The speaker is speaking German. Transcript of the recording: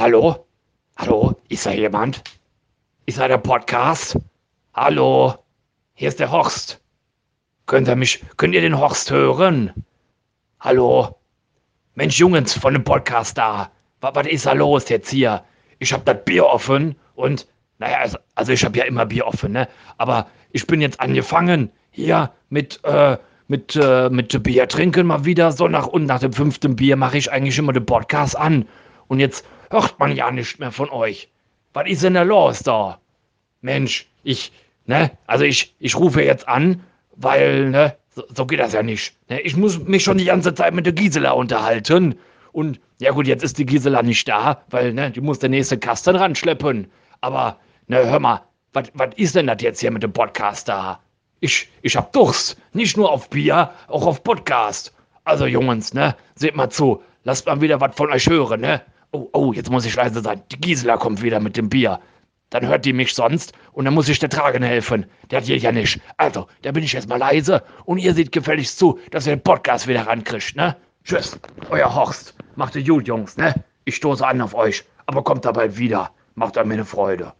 hallo? Hallo? Ist da jemand? Ist da der Podcast? Hallo? Hier ist der Horst. Könnt ihr mich, könnt ihr den Horst hören? Hallo? Mensch, Jungens von dem Podcast da. Was, was ist da los jetzt hier? Ich hab das Bier offen und, naja, also, also ich hab ja immer Bier offen, ne? Aber ich bin jetzt angefangen hier mit, äh, mit, äh, mit Bier trinken mal wieder so nach und nach dem fünften Bier mache ich eigentlich immer den Podcast an. Und jetzt hört man ja nicht mehr von euch. Was ist denn da los da? Mensch, ich, ne, also ich, ich rufe jetzt an, weil, ne, so, so geht das ja nicht. Ne? Ich muss mich schon die ganze Zeit mit der Gisela unterhalten. Und ja gut, jetzt ist die Gisela nicht da, weil, ne, die muss der nächste Kasten ranschleppen. Aber, ne, hör mal, was ist denn das jetzt hier mit dem Podcast da? Ich, ich hab Durst. Nicht nur auf Bier, auch auf Podcast. Also, Jungs, ne? Seht mal zu. Lasst mal wieder was von euch hören, ne? Oh, oh, jetzt muss ich leise sein. Die Gisela kommt wieder mit dem Bier. Dann hört die mich sonst und dann muss ich der Tragen helfen. Der hat ja nicht. Also, da bin ich jetzt mal leise und ihr seht gefälligst zu, dass ihr den Podcast wieder rankriegt, ne? Tschüss, euer Horst. Macht ihr gut, Jungs, ne? Ich stoße an auf euch, aber kommt dabei wieder. Macht mir eine Freude.